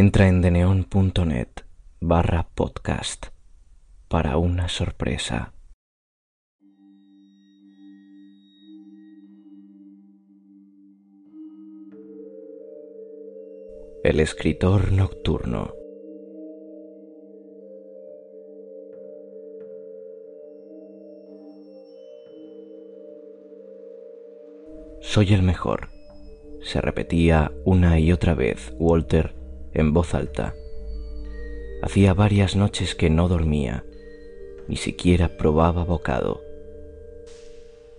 Entra en deneon.net barra podcast para una sorpresa. El escritor nocturno. Soy el mejor, se repetía una y otra vez Walter en voz alta. Hacía varias noches que no dormía, ni siquiera probaba bocado.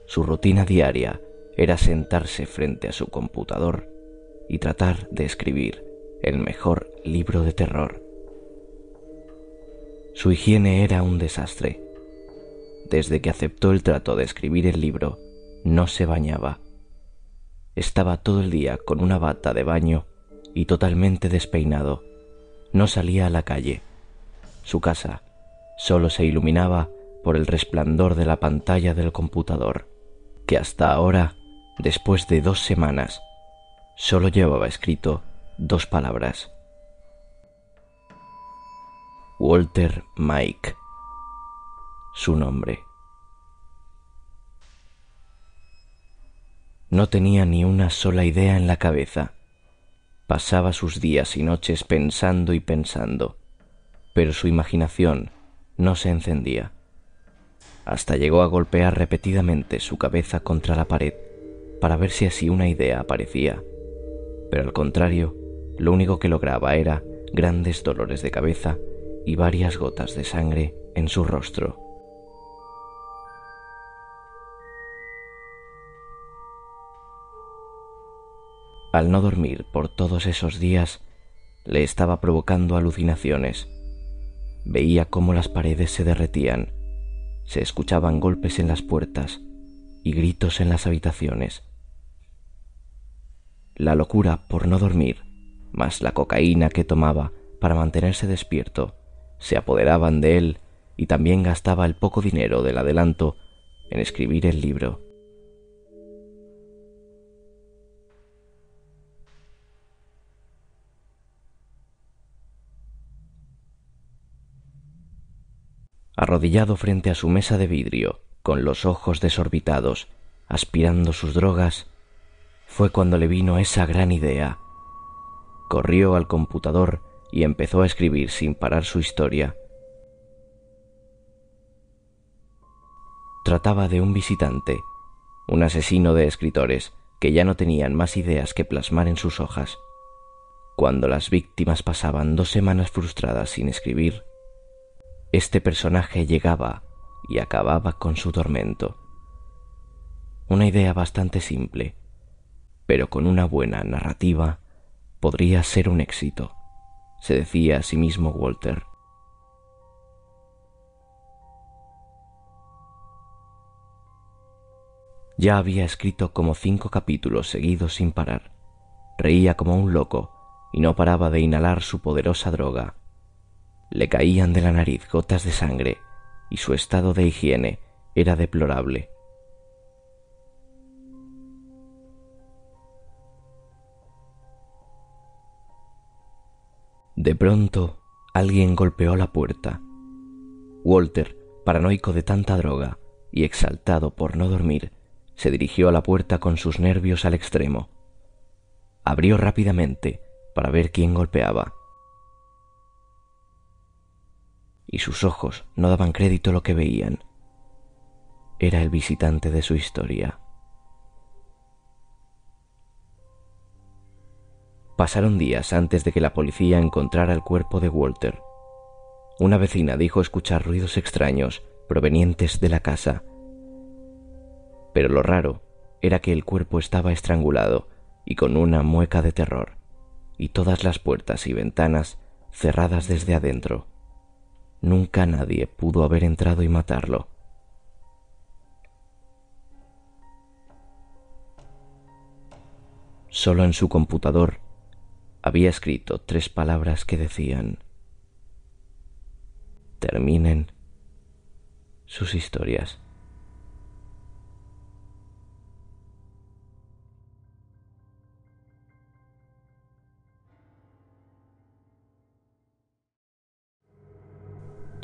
Su rutina diaria era sentarse frente a su computador y tratar de escribir el mejor libro de terror. Su higiene era un desastre. Desde que aceptó el trato de escribir el libro, no se bañaba. Estaba todo el día con una bata de baño y totalmente despeinado. No salía a la calle. Su casa solo se iluminaba por el resplandor de la pantalla del computador, que hasta ahora, después de dos semanas, solo llevaba escrito dos palabras. Walter Mike, su nombre. No tenía ni una sola idea en la cabeza. Pasaba sus días y noches pensando y pensando, pero su imaginación no se encendía. Hasta llegó a golpear repetidamente su cabeza contra la pared para ver si así una idea aparecía. Pero al contrario, lo único que lograba era grandes dolores de cabeza y varias gotas de sangre en su rostro. Al no dormir por todos esos días, le estaba provocando alucinaciones. Veía cómo las paredes se derretían, se escuchaban golpes en las puertas y gritos en las habitaciones. La locura por no dormir, más la cocaína que tomaba para mantenerse despierto, se apoderaban de él y también gastaba el poco dinero del adelanto en escribir el libro. Arrodillado frente a su mesa de vidrio, con los ojos desorbitados, aspirando sus drogas, fue cuando le vino esa gran idea. Corrió al computador y empezó a escribir sin parar su historia. Trataba de un visitante, un asesino de escritores que ya no tenían más ideas que plasmar en sus hojas. Cuando las víctimas pasaban dos semanas frustradas sin escribir, este personaje llegaba y acababa con su tormento. Una idea bastante simple, pero con una buena narrativa podría ser un éxito, se decía a sí mismo Walter. Ya había escrito como cinco capítulos seguidos sin parar. Reía como un loco y no paraba de inhalar su poderosa droga le caían de la nariz gotas de sangre y su estado de higiene era deplorable. De pronto, alguien golpeó la puerta. Walter, paranoico de tanta droga y exaltado por no dormir, se dirigió a la puerta con sus nervios al extremo. Abrió rápidamente para ver quién golpeaba y sus ojos no daban crédito a lo que veían. Era el visitante de su historia. Pasaron días antes de que la policía encontrara el cuerpo de Walter. Una vecina dijo escuchar ruidos extraños provenientes de la casa. Pero lo raro era que el cuerpo estaba estrangulado y con una mueca de terror, y todas las puertas y ventanas cerradas desde adentro. Nunca nadie pudo haber entrado y matarlo. Solo en su computador había escrito tres palabras que decían terminen sus historias.